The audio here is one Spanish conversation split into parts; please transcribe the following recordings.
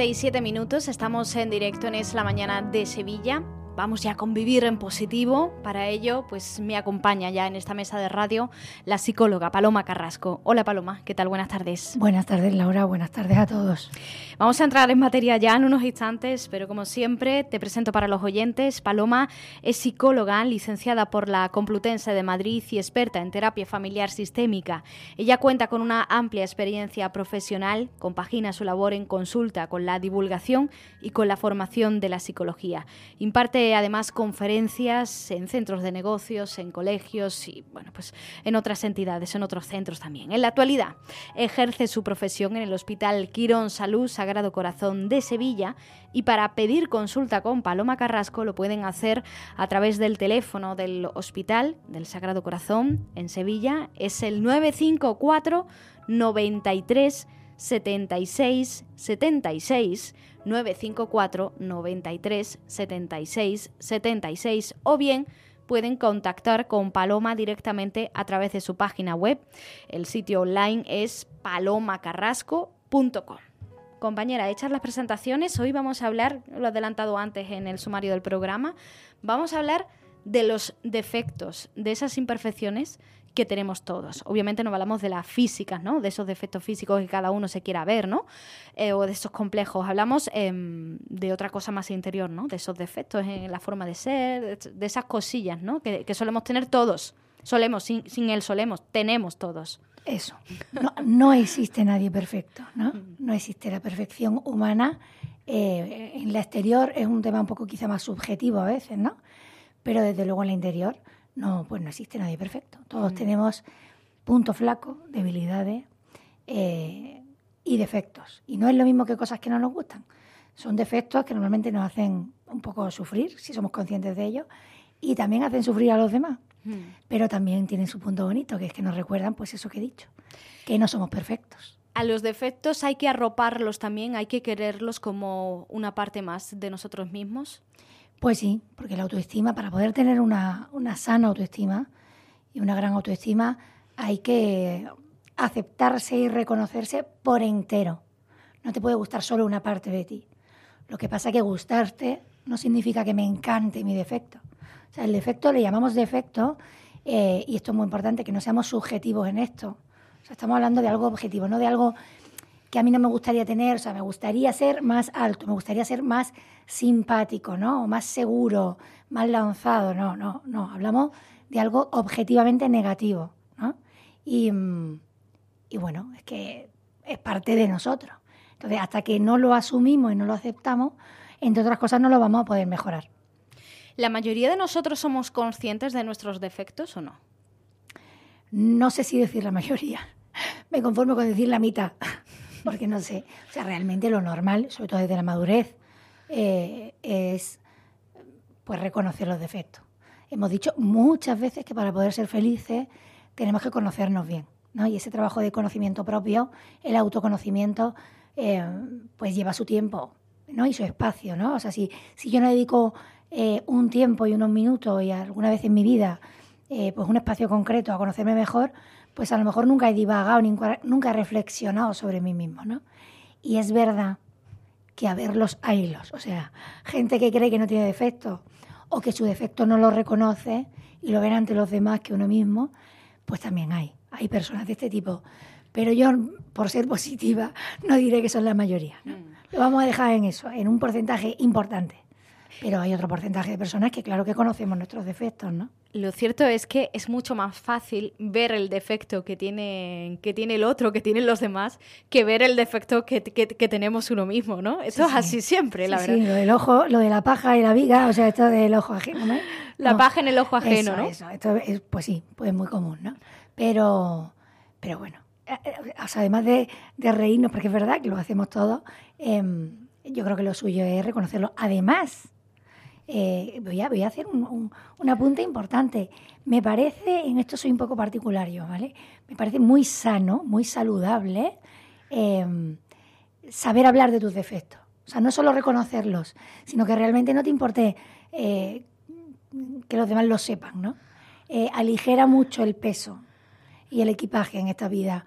37 minutos, estamos en directo en Es la Mañana de Sevilla vamos ya a convivir en positivo. Para ello, pues me acompaña ya en esta mesa de radio la psicóloga Paloma Carrasco. Hola Paloma, ¿qué tal? Buenas tardes. Buenas tardes Laura, buenas tardes a todos. Vamos a entrar en materia ya en unos instantes, pero como siempre te presento para los oyentes. Paloma es psicóloga, licenciada por la Complutense de Madrid y experta en terapia familiar sistémica. Ella cuenta con una amplia experiencia profesional, compagina su labor en consulta con la divulgación y con la formación de la psicología. Imparte además conferencias en centros de negocios, en colegios y bueno, pues en otras entidades, en otros centros también. En la actualidad ejerce su profesión en el Hospital Quirón Salud Sagrado Corazón de Sevilla y para pedir consulta con Paloma Carrasco lo pueden hacer a través del teléfono del Hospital del Sagrado Corazón en Sevilla, es el 954 93 76 76 954 93 76 76 o bien pueden contactar con Paloma directamente a través de su página web. El sitio online es palomacarrasco.com. Compañera, hechas las presentaciones, hoy vamos a hablar, lo he adelantado antes en el sumario del programa, vamos a hablar de los defectos, de esas imperfecciones que tenemos todos. Obviamente no hablamos de las físicas, ¿no? De esos defectos físicos que cada uno se quiera ver, ¿no? Eh, o de esos complejos. Hablamos em, de otra cosa más interior, ¿no? De esos defectos en la forma de ser, de esas cosillas, ¿no? Que, solemos tener todos. Solemos, sin, sin él solemos, tenemos todos. Eso. No, existe nadie perfecto, ¿no? No existe la perfección humana. Eh, en la exterior es un tema un poco quizá más subjetivo a veces, ¿no? Pero desde luego en la interior no, pues no existe nadie perfecto. Todos mm. tenemos puntos flacos, debilidades eh, y defectos. Y no es lo mismo que cosas que no nos gustan. Son defectos que normalmente nos hacen un poco sufrir, si somos conscientes de ello, y también hacen sufrir a los demás. Mm. Pero también tienen su punto bonito, que es que nos recuerdan pues eso que he dicho, que no somos perfectos. A los defectos hay que arroparlos también, hay que quererlos como una parte más de nosotros mismos. Pues sí, porque la autoestima, para poder tener una, sana autoestima y una gran autoestima, hay que aceptarse y reconocerse por entero. No te puede gustar solo una parte de ti. Lo que pasa es que gustarte no significa que me encante mi defecto. O sea, el defecto le llamamos defecto eh, y esto es muy importante, que no seamos subjetivos en esto. O sea, estamos hablando de algo objetivo, no de algo que a mí no me gustaría tener, o sea, me gustaría ser más alto, me gustaría ser más simpático, ¿no? O más seguro, más lanzado, no, no, no, hablamos de algo objetivamente negativo, ¿no? Y, y bueno, es que es parte de nosotros. Entonces, hasta que no lo asumimos y no lo aceptamos, entre otras cosas no lo vamos a poder mejorar. ¿La mayoría de nosotros somos conscientes de nuestros defectos o no? No sé si decir la mayoría. Me conformo con decir la mitad porque no sé, o sea, realmente lo normal, sobre todo desde la madurez, eh, es pues reconocer los defectos. Hemos dicho muchas veces que para poder ser felices tenemos que conocernos bien, ¿no? Y ese trabajo de conocimiento propio, el autoconocimiento, eh, pues lleva su tiempo, ¿no? Y su espacio, ¿no? O sea, si, si yo no dedico eh, un tiempo y unos minutos y alguna vez en mi vida, pues un espacio concreto a conocerme mejor, pues a lo mejor nunca he divagado, nunca, he reflexionado sobre mí mismo, ¿no? Y es verdad que a verlos haylos, o sea, gente que cree que no tiene defecto o que su defecto no lo reconoce y lo ven ante los demás que uno mismo, pues también hay, hay personas de este tipo. Pero yo, por ser positiva, no diré que son la mayoría. ¿no? Mm. Lo vamos a dejar en eso, en un porcentaje importante. Pero hay otro porcentaje de personas que claro que conocemos nuestros defectos, ¿no? Lo cierto es que es mucho más fácil ver el defecto que tiene, que tiene el otro, que tienen los demás, que ver el defecto que, tenemos uno mismo, ¿no? Esto es así siempre, la verdad. Sí, lo del ojo, lo de la paja y la viga, o sea, esto del ojo ajeno, ¿no? La paja en el ojo ajeno, ¿no? Eso, esto es, pues sí, pues muy común, ¿no? Pero, pero bueno, eh, eh, además de, reírnos, porque es verdad que lo hacemos todos, em, yo creo que lo suyo es reconocerlo. Además, eh, voy, a, voy a hacer un, apunte importante. Me parece, en esto soy un poco particular yo, ¿vale? Me parece muy sano, muy saludable em, saber hablar de tus defectos. O sea, no solo reconocerlos, sino que realmente no te importe eh, que los demás lo sepan, ¿no? Eh, aligera mucho el peso y el equipaje en esta vida,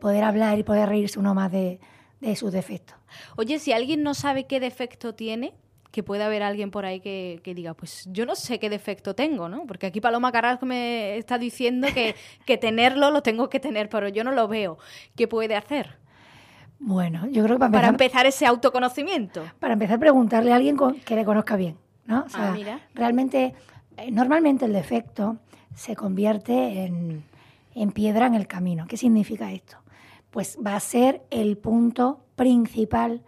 poder hablar y poder reírse uno más de, de sus defectos. Oye, si alguien no sabe qué defecto tiene, que puede haber alguien por ahí que, diga, pues yo no sé qué defecto tengo, ¿no? Porque aquí Paloma Carrasco me está diciendo que, que tenerlo lo tengo que tener, pero yo no lo veo. ¿Qué puede hacer? Bueno, yo creo que para empezar, ese autoconocimiento. Para empezar, preguntarle a alguien que le conozca bien, ¿no? O sea, ah, realmente, eh, normalmente el defecto se convierte en, en piedra en el camino. ¿Qué significa esto? Pues va a ser el punto principal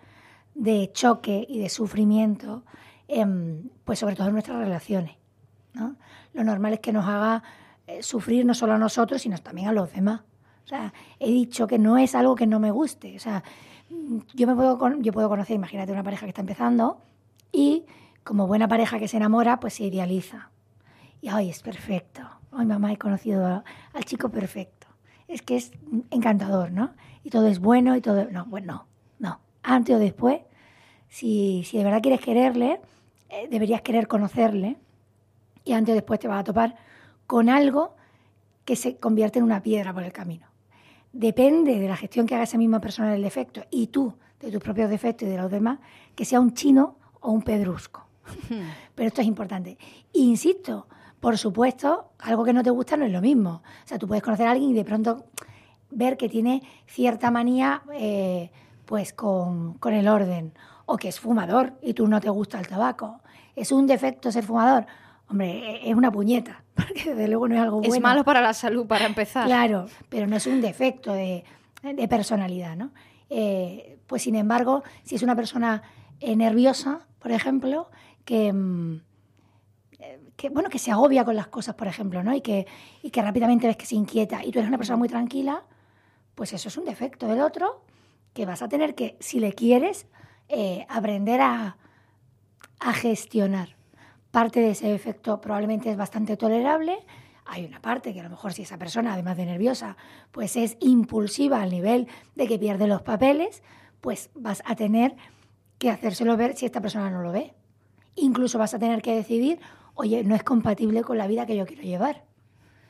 de choque y de sufrimiento, pues sobre todo en nuestras relaciones. ¿no? Lo normal es que nos haga eh, sufrir no solo a nosotros, sino también a los demás. O sea, he dicho que no es algo que no me guste. O sea, yo, me puedo, yo puedo conocer, imagínate una pareja que está empezando y como buena pareja que se enamora, pues se idealiza. Y hoy es perfecto. Hoy mamá he conocido al chico perfecto. Es que es encantador, ¿no? Y todo es bueno y todo... No, bueno, no. Antes o después si, de verdad quieres quererle, eh, deberías querer conocerle y antes o después te vas a topar con algo que se convierte en una piedra por el camino. Depende de la gestión que haga esa misma persona del defecto y tú de tus propios defectos y de los demás, que sea un chino o un pedrusco. Hmm. Pero esto es importante. insisto, por supuesto, algo que no te gusta no es lo mismo. O sea, tú puedes conocer a alguien y de pronto ver que tiene cierta manía eh, pues con, con el orden o que es fumador y tú no te gusta el tabaco. ¿Es un defecto ser fumador? Hombre, e-, es una puñeta, porque desde luego no es algo bueno. Es malo para la salud, para empezar. Claro, pero no es un defecto de, personalidad, ¿no? Eh, pues sin embargo, si es una persona eh, nerviosa, por ejemplo, que, mm, eh, que, bueno, que se agobia con las cosas, por ejemplo, ¿no? Y que, y que rápidamente ves que se inquieta y tú eres una persona muy tranquila, pues eso es un defecto del otro que vas a tener que, si le quieres, eh, aprender a, gestionar. Parte de ese efecto probablemente es bastante tolerable. Hay una parte que a lo mejor si esa persona, además de nerviosa, pues es impulsiva al nivel de que pierde los papeles, pues vas a tener que hacérselo ver si esta persona no lo ve. Incluso vas a tener que decidir, oye, no es compatible con la vida que yo quiero llevar.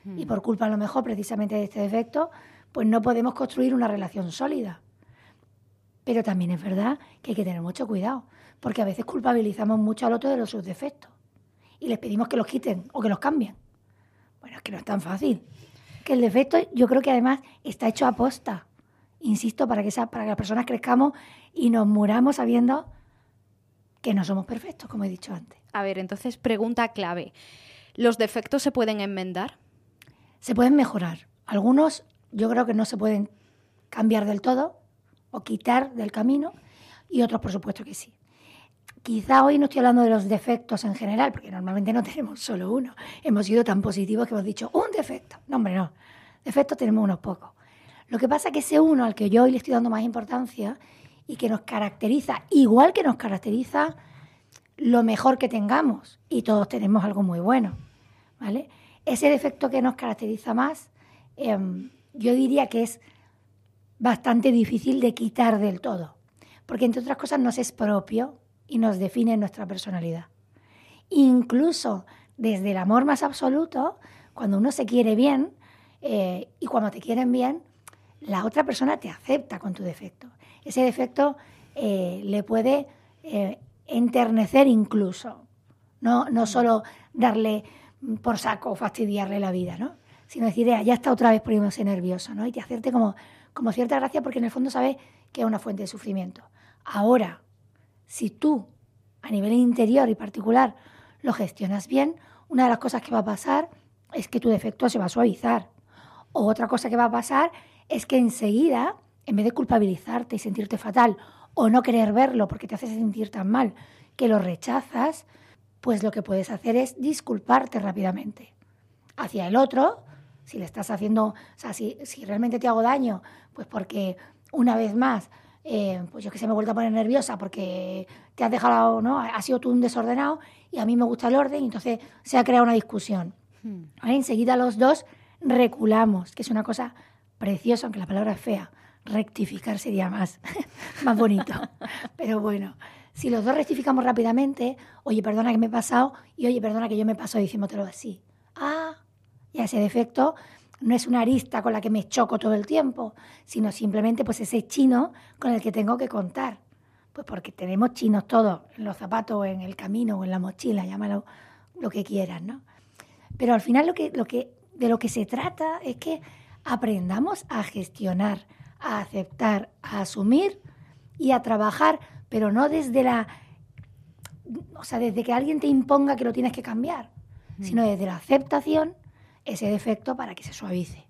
Hmm. Y por culpa a lo mejor precisamente de este defecto, pues no podemos construir una relación sólida. Pero también es verdad que hay que tener mucho cuidado, porque a veces culpabilizamos mucho al otro de los sus defectos y les pedimos que los quiten o que los cambien. Bueno, es que no es tan fácil. Que el defecto yo creo que además está hecho a posta, insisto, para que, para que las personas crezcamos y nos muramos sabiendo que no somos perfectos, como he dicho antes. A ver, entonces pregunta clave. ¿Los defectos se pueden enmendar? Se pueden mejorar. Algunos yo creo que no se pueden cambiar del todo, o quitar del camino y otros por supuesto que sí. Quizá hoy no estoy hablando de los defectos en general, porque normalmente no tenemos solo uno. Hemos sido tan positivos que hemos dicho un defecto. No, hombre, no. Defectos tenemos unos pocos. Lo que pasa es que ese uno al que yo hoy le estoy dando más importancia y que nos caracteriza, igual que nos caracteriza lo mejor que tengamos, y todos tenemos algo muy bueno, ¿vale? Ese defecto que nos caracteriza más, em, yo diría que es bastante difícil de quitar del todo, porque entre otras cosas nos es propio y nos define nuestra personalidad. Incluso desde el amor más absoluto, cuando uno se quiere bien eh, y cuando te quieren bien, la otra persona te acepta con tu defecto. Ese defecto eh, le puede eh, enternecer incluso, no, no solo darle por saco o fastidiarle la vida, ¿no? sino decir, ya está otra vez poniéndose nervioso, ¿no? y te hacerte como como cierta gracia porque en el fondo sabes que es una fuente de sufrimiento. Ahora, si tú, a nivel interior y particular, lo gestionas bien, una de las cosas que va a pasar es que tu defecto se va a suavizar. O otra cosa que va a pasar es que enseguida, en vez de culpabilizarte y sentirte fatal, o no querer verlo porque te hace sentir tan mal que lo rechazas, pues lo que puedes hacer es disculparte rápidamente hacia el otro, Si le estás haciendo, o sea, si, si realmente te hago daño, pues porque una vez más, eh, pues yo que sé, me he vuelto a poner nerviosa porque te has dejado, ¿no? Ha sido tú un desordenado y a mí me gusta el orden, y entonces se ha creado una discusión. Hmm. Enseguida los dos reculamos, que es una cosa preciosa, aunque la palabra es fea. Rectificar sería más, más bonito. Pero bueno, si los dos rectificamos rápidamente, oye, perdona que me he pasado, y oye, perdona que yo me paso diciéndotelo así. Ah, ya ese defecto no es una arista con la que me choco todo el tiempo, sino simplemente pues ese chino con el que tengo que contar. Pues porque tenemos chinos todos, en los zapatos, en el camino, o en la mochila, llámalo lo que quieras, ¿no? Pero al final lo que, lo que, de lo que se trata es que aprendamos a gestionar, a aceptar, a asumir y a trabajar, pero no desde la o sea, desde que alguien te imponga que lo tienes que cambiar, sino desde la aceptación ese defecto para que se suavice.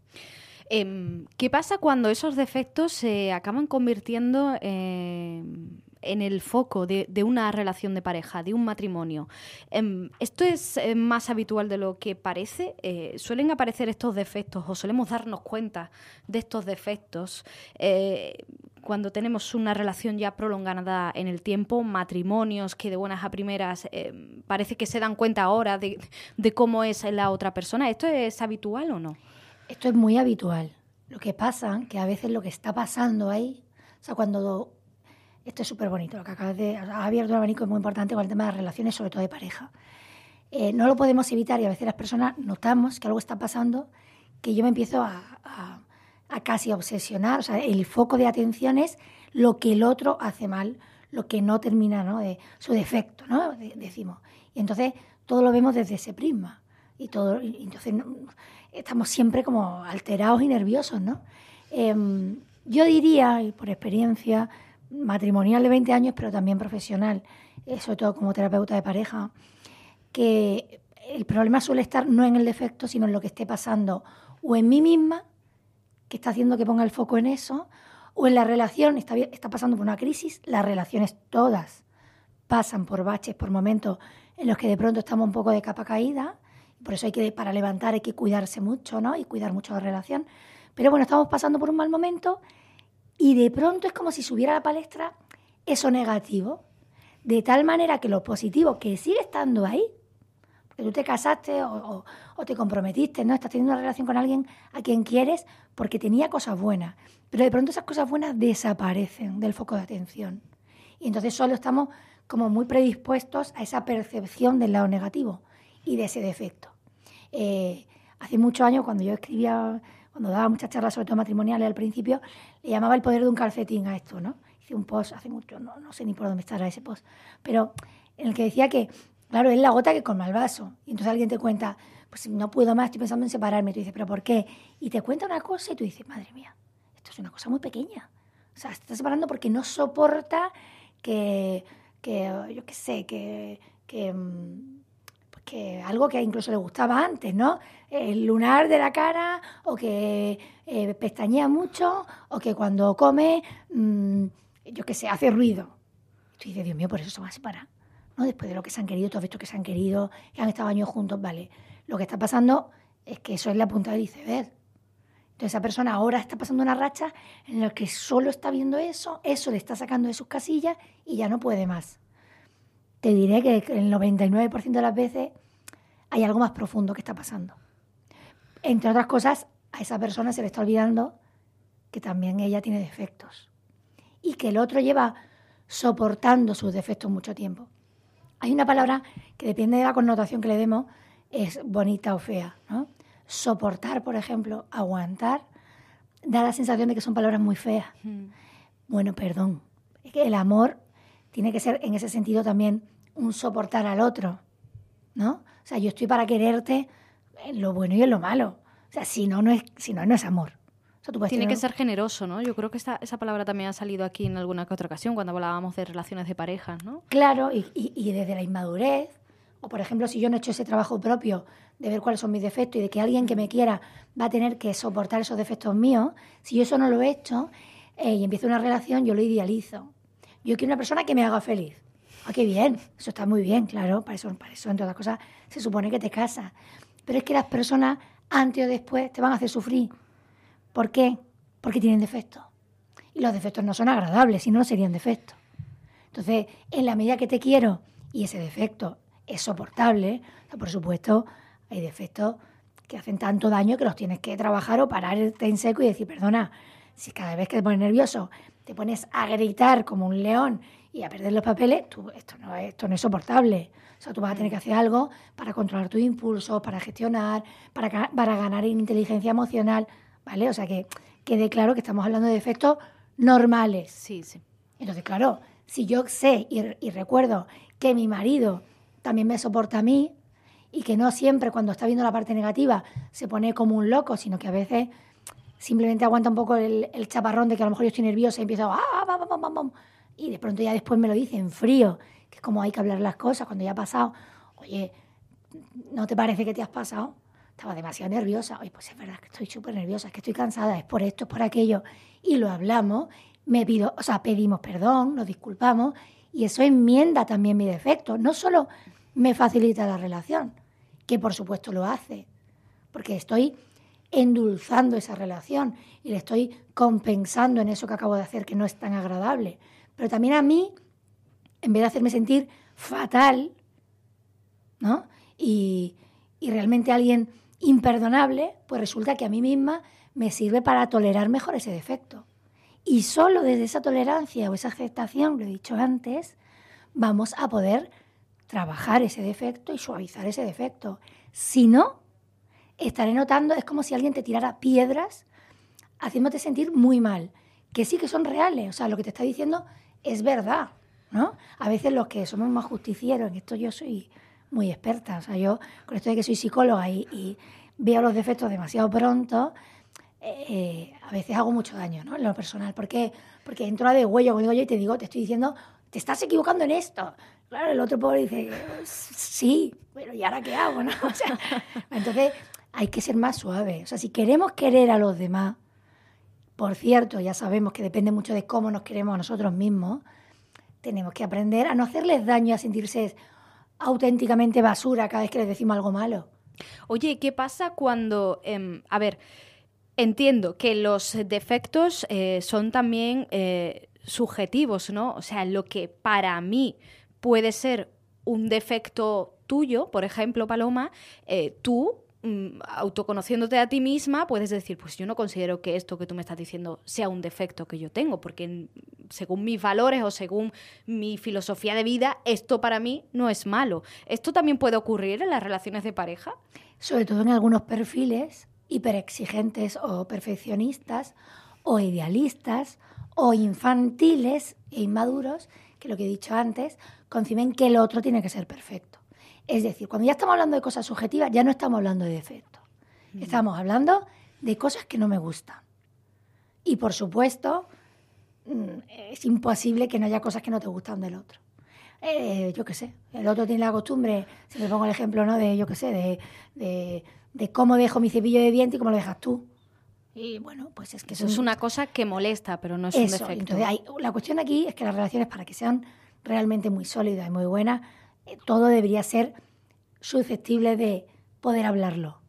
Em, ¿Qué pasa cuando esos defectos se acaban convirtiendo en en el foco de, una relación de pareja, de un matrimonio. Em, ¿Esto es eh, más habitual de lo que parece? Eh, ¿Suelen aparecer estos defectos o solemos darnos cuenta de estos defectos eh, cuando tenemos una relación ya prolongada en el tiempo, matrimonios que de buenas a primeras parece que se dan cuenta ahora de, de cómo es la otra persona? ¿Esto es habitual o no? Esto es muy habitual. Lo que pasa, que a veces lo que está pasando ahí, o sea, cuando esto es súper bonito, lo que acabas de... Ha abierto un abanico muy importante con el tema de relaciones, sobre todo de pareja. Eh, no lo podemos evitar y a veces las personas notamos que algo está pasando que yo me empiezo a, casi obsesionar. O sea, el foco de atención es lo que el otro hace mal, lo que no termina, ¿no? De su defecto, ¿no? decimos. Y entonces todo lo vemos desde ese prisma. Y todo, entonces estamos siempre como alterados y nerviosos, ¿no? Em, yo diría, y por experiencia, matrimonial de 20 años, pero también profesional, eh, sobre todo como terapeuta de pareja, que el problema suele estar no en el defecto, sino en lo que esté pasando o en mí misma, que está haciendo que ponga el foco en eso, o en la relación, está, está pasando por una crisis, las relaciones todas pasan por baches, por momentos en los que de pronto estamos un poco de capa caída, por eso hay que, para levantar hay que cuidarse mucho, ¿no? Y cuidar mucho la relación. Pero bueno, estamos pasando por un mal momento y de pronto es como si subiera a la palestra eso negativo, de tal manera que lo positivo, que sigue estando ahí, porque tú te casaste o, te comprometiste, ¿no? Estás teniendo una relación con alguien a quien quieres porque tenía cosas buenas, pero de pronto esas cosas buenas desaparecen del foco de atención. Y entonces solo estamos como muy predispuestos a esa percepción del lado negativo y de ese defecto. Eh, hace muchos años, cuando yo escribía cuando daba muchas charlas sobre todo matrimoniales al principio, le llamaba el poder de un calcetín a esto, ¿no? Hice un post hace mucho, no, no sé ni por dónde estará ese post, pero en el que decía que, claro, es la gota que colma el vaso. Y entonces alguien te cuenta, pues no puedo más, estoy pensando en separarme. Y tú dices, ¿pero por qué? Y te cuenta una cosa y tú dices, madre mía, esto es una cosa muy pequeña. O sea, se está separando porque no soporta que, que yo qué sé, que, que mm, algo que incluso le gustaba antes, ¿no? El lunar de la cara, o que eh, pestañea mucho, o que cuando come, mm, yo qué sé, hace ruido. Y tú dices, Dios mío, por eso se va a separar. ¿No? Después de lo que se han querido, todo esto que se han querido, que han estado años juntos, vale. Lo que está pasando es que eso es la punta del iceberg. Entonces esa persona ahora está pasando una racha en la que solo está viendo eso, eso le está sacando de sus casillas y ya no puede más te diré que el 99% de las veces hay algo más profundo que está pasando. Entre otras cosas, a esa persona se le está olvidando que también ella tiene defectos y que el otro lleva soportando sus defectos mucho tiempo. Hay una palabra que depende de la connotación que le demos, es bonita o fea. Soportar, por ejemplo, aguantar, da la sensación de que son palabras muy feas. Hmm. Bueno, perdón. Es que el amor tiene que ser en ese sentido también un soportar al otro, ¿no? O sea, yo estoy para quererte en lo bueno y en lo malo. O sea, si no, no es, si no, no es amor. Tiene que ser generoso, ¿no? Yo creo que esta, esa palabra también ha salido aquí en alguna que otra ocasión cuando hablábamos de relaciones de pareja, ¿no? Claro, y, y, desde la inmadurez, o por ejemplo, si yo no he hecho ese trabajo propio de ver cuáles son mis defectos y de que alguien que me quiera va a tener que soportar esos defectos míos, si yo eso no lo he hecho eh, y empiezo una relación, yo lo idealizo. Yo quiero una persona que me haga feliz. Ah, qué bien, eso está muy bien, claro, para eso, para eso, entre otras cosas, se supone que te casas. Pero es que las personas antes o después te van a hacer sufrir. ¿Por qué? Porque tienen defectos. Y los defectos no son agradables, si no, serían defectos. Entonces, en la medida que te quiero y ese defecto es soportable, por supuesto, hay defectos que hacen tanto daño que los tienes que trabajar o pararte en seco y decir, perdona, si cada vez que te pones nervioso te pones a gritar como un león y a perder los papeles, tú, esto, no, esto no es soportable. O sea, tú vas a tener que hacer algo para controlar tus impulsos, para gestionar, para, para ganar en inteligencia emocional, ¿vale? O sea, que quede claro que estamos hablando de defectos normales. Sí, sí. Entonces, claro, si yo sé y, recuerdo que mi marido también me soporta a mí y que no siempre cuando está viendo la parte negativa se pone como un loco, sino que a veces simplemente aguanta un poco el, chaparrón de que a lo mejor yo estoy nerviosa y empiezo a... Ah, y de pronto ya después me lo dice en frío, que es como hay que hablar las cosas cuando ya ha pasado. Oye, ¿no te parece que te has pasado? Estaba demasiado nerviosa. Oye, pues es verdad que estoy súper nerviosa, es que estoy cansada, es por esto, es por aquello. Y lo hablamos me pido, o sea, pedimos perdón, nos disculpamos y eso enmienda también mi defecto. No solo me facilita la relación, que por supuesto lo hace, porque estoy endulzando esa relación y le estoy compensando en eso que acabo de hacer que no es tan agradable. Pero también a mí, en vez de hacerme sentir fatal, ¿no? Y, y realmente alguien imperdonable, pues resulta que a mí misma me sirve para tolerar mejor ese defecto. Y solo desde esa tolerancia o esa aceptación, lo he dicho antes, vamos a poder trabajar ese defecto y suavizar ese defecto. Si no, estaré notando, es como si alguien te tirara piedras haciéndote sentir muy mal, que sí que son reales, o sea, lo que te está diciendo es verdad, ¿no? A veces los que somos más justicieros, en esto yo soy muy experta, o sea, yo con esto de que soy psicóloga y, y veo los defectos demasiado pronto, eh, a veces hago mucho daño ¿no? en lo personal. ¿Por qué? Porque entro a de huello, como digo yo, y te digo, te estoy diciendo, te estás equivocando en esto. Claro, el otro pobre dice, sí, pero ¿y ahora qué hago? ¿no? entonces, hay que ser más suave. O sea, si queremos querer a los demás, por cierto, ya sabemos que depende mucho de cómo nos queremos a nosotros mismos, tenemos que aprender a no hacerles daño, a sentirse auténticamente basura cada vez que les decimos algo malo. Oye, ¿qué pasa cuando, em, a ver, Entiendo que los defectos eh, son también eh, subjetivos, ¿no? O sea, lo que para mí puede ser un defecto tuyo, por ejemplo, Paloma, eh, tú autoconociéndote a ti misma, puedes decir, pues yo no considero que esto que tú me estás diciendo sea un defecto que yo tengo, porque según mis valores o según mi filosofía de vida, esto para mí no es malo. ¿Esto también puede ocurrir en las relaciones de pareja? Sobre todo en algunos perfiles hiperexigentes o perfeccionistas o idealistas o infantiles e inmaduros, que lo que he dicho antes, conciben que el otro tiene que ser perfecto. Es decir, cuando ya estamos hablando de cosas subjetivas, ya no estamos hablando de defectos. Mm. Estamos hablando de cosas que no me gustan. Y por supuesto, mm, es imposible que no haya cosas que no te gustan del otro. Eh, yo qué sé, el otro tiene la costumbre, si me pongo el ejemplo, ¿no? De, yo qué sé, de de cómo dejo mi cepillo de dientes y cómo lo dejas tú. Y bueno, pues es que eso es una cosa que molesta, pero no es un defecto. Entonces, hay, la cuestión aquí es que las relaciones, para que sean realmente muy sólidas y muy buenas, todo debería ser susceptible de poder hablarlo.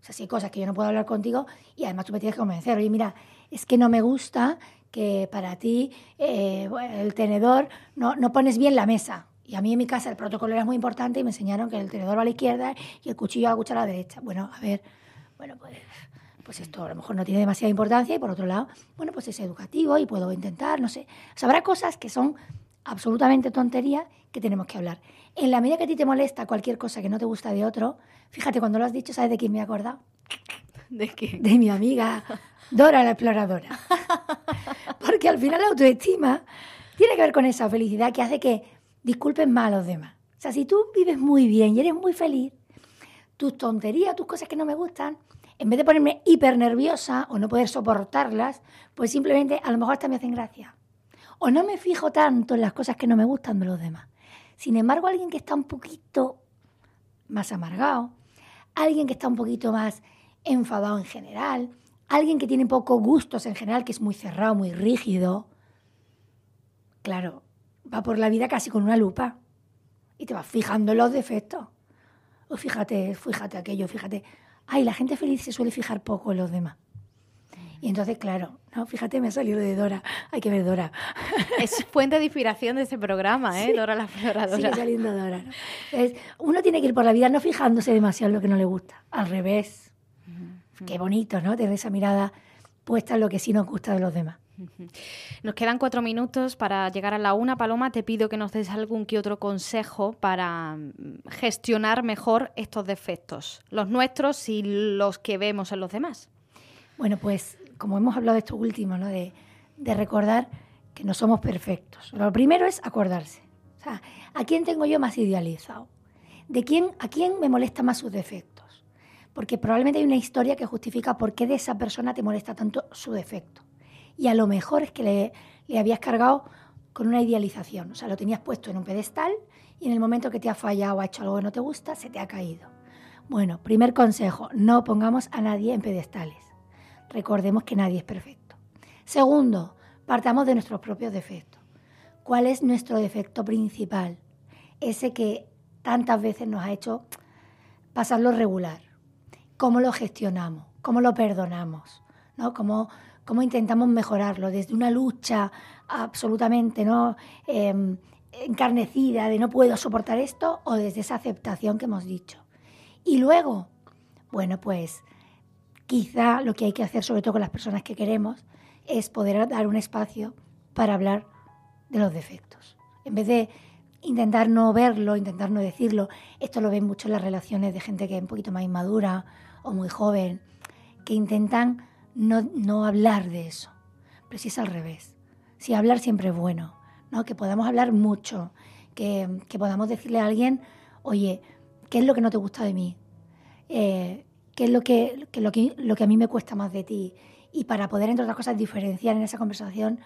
O sea, si hay cosas que yo no puedo hablar contigo y además tú me tienes que convencer, oye, mira, es que no me gusta que para ti eh, el tenedor no, no pones bien la mesa. Y a mí en mi casa el protocolo era muy importante y me enseñaron que el tenedor va a la izquierda y el cuchillo a la cuchara a la derecha. Bueno, a ver, bueno, pues, pues esto a lo mejor no tiene demasiada importancia y por otro lado, bueno, pues es educativo y puedo intentar, no sé. O sea, habrá cosas que son absolutamente tonterías que tenemos que hablar. En la medida que a ti te molesta cualquier cosa que no te gusta de otro, fíjate, cuando lo has dicho, ¿sabes de quién me he acordado? ¿De qué? De mi amiga Dora la exploradora. Porque al final la autoestima tiene que ver con esa felicidad que hace que disculpen más a los demás. O sea, si tú vives muy bien y eres muy feliz, tus tonterías, tus cosas que no me gustan, en vez de ponerme hiper nerviosa o no poder soportarlas, pues simplemente a lo mejor hasta me hacen gracia. O no me fijo tanto en las cosas que no me gustan de los demás. Sin embargo, alguien que está un poquito más amargado, alguien que está un poquito más enfadado en general, alguien que tiene pocos gustos en general, que es muy cerrado, muy rígido, claro, va por la vida casi con una lupa y te vas fijando en los defectos. O fíjate, fíjate aquello, fíjate. ay, la gente feliz se suele fijar poco en los demás. Y entonces, claro, no, fíjate, me ha salido de Dora. Hay que ver Dora. Es fuente de inspiración de este programa, ¿eh? Dora la exploradora. Sigue saliendo Dora. uno tiene que ir por la vida no fijándose demasiado en lo que no le gusta. Al revés. Qué bonito, ¿no? Tener esa mirada puesta en lo que sí nos gusta de los demás. Nos quedan cuatro minutos para llegar a la una. Paloma, te pido que nos des algún que otro consejo para mm, gestionar mejor estos defectos, los nuestros y los que vemos en los demás. Bueno, pues como hemos hablado de esto último, ¿no? de, recordar que no somos perfectos. Lo primero es acordarse. O sea, ¿a quién tengo yo más idealizado? ¿De quién, ¿A quién me molesta más sus defectos? Porque probablemente hay una historia que justifica por qué de esa persona te molesta tanto su defecto. Y a lo mejor es que le, le habías cargado con una idealización. O sea, lo tenías puesto en un pedestal y en el momento que te ha fallado o ha hecho algo que no te gusta, se te ha caído. Bueno, primer consejo, no pongamos a nadie en pedestales recordemos que nadie es perfecto. Segundo, partamos de nuestros propios defectos. ¿Cuál es nuestro defecto principal? Ese que tantas veces nos ha hecho pasarlo regular. ¿Cómo lo gestionamos? ¿Cómo lo perdonamos? ¿No? ¿Cómo, cómo intentamos mejorarlo? Desde una lucha absolutamente ¿no? Em, encarnecida de no puedo soportar esto o desde esa aceptación que hemos dicho. Y luego, bueno, pues quizá lo que hay que hacer, sobre todo con las personas que queremos, es poder dar un espacio para hablar de los defectos. En vez de intentar no verlo, intentar no decirlo, esto lo ven mucho en las relaciones de gente que es un poquito más inmadura o muy joven, que intentan no, hablar de eso. Pero si es al revés, si hablar siempre es bueno, ¿no? que podamos hablar mucho, que, podamos decirle a alguien, oye, ¿qué es lo que no te gusta de mí? Eh, qué es lo que, lo, que, lo que a mí me cuesta más de ti. Y para poder, entre otras cosas, diferenciar en esa conversación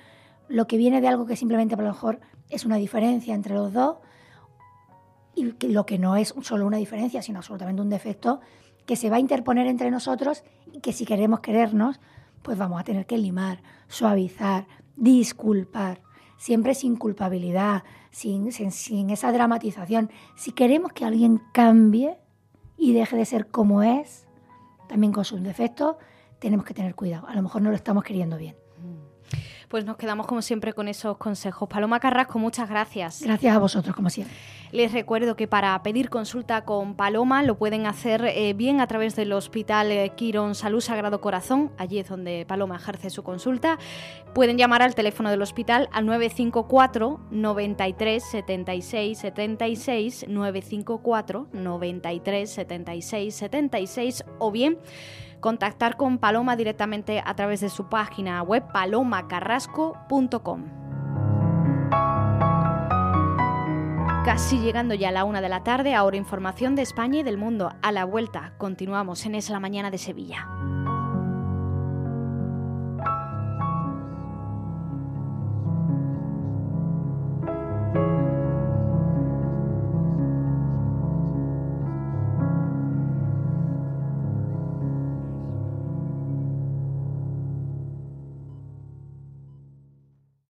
lo que viene de algo que simplemente a lo mejor es una diferencia entre los dos y lo que no es solo una diferencia, sino absolutamente un defecto que se va a interponer entre nosotros y que si queremos querernos, pues vamos a tener que limar, suavizar, disculpar, siempre sin culpabilidad, sin, sin, sin esa dramatización. Si queremos que alguien cambie y deje de ser como es, también con sus defectos, tenemos que tener cuidado. A lo mejor no lo estamos queriendo bien. Pues nos quedamos como siempre con esos consejos. Paloma Carrasco, muchas gracias. Gracias a vosotros, como siempre. Les recuerdo que para pedir consulta con Paloma lo pueden hacer eh, bien a través del Hospital eh, Quirón Salud Sagrado Corazón, allí es donde Paloma ejerce su consulta. Pueden llamar al teléfono del hospital al 954 93 76 76 954 93 76 76 o bien contactar con Paloma directamente a través de su página web palomacarrasco.com. Casi llegando ya a la una de la tarde, ahora información de España y del mundo. A la vuelta, continuamos en Es la Mañana de Sevilla.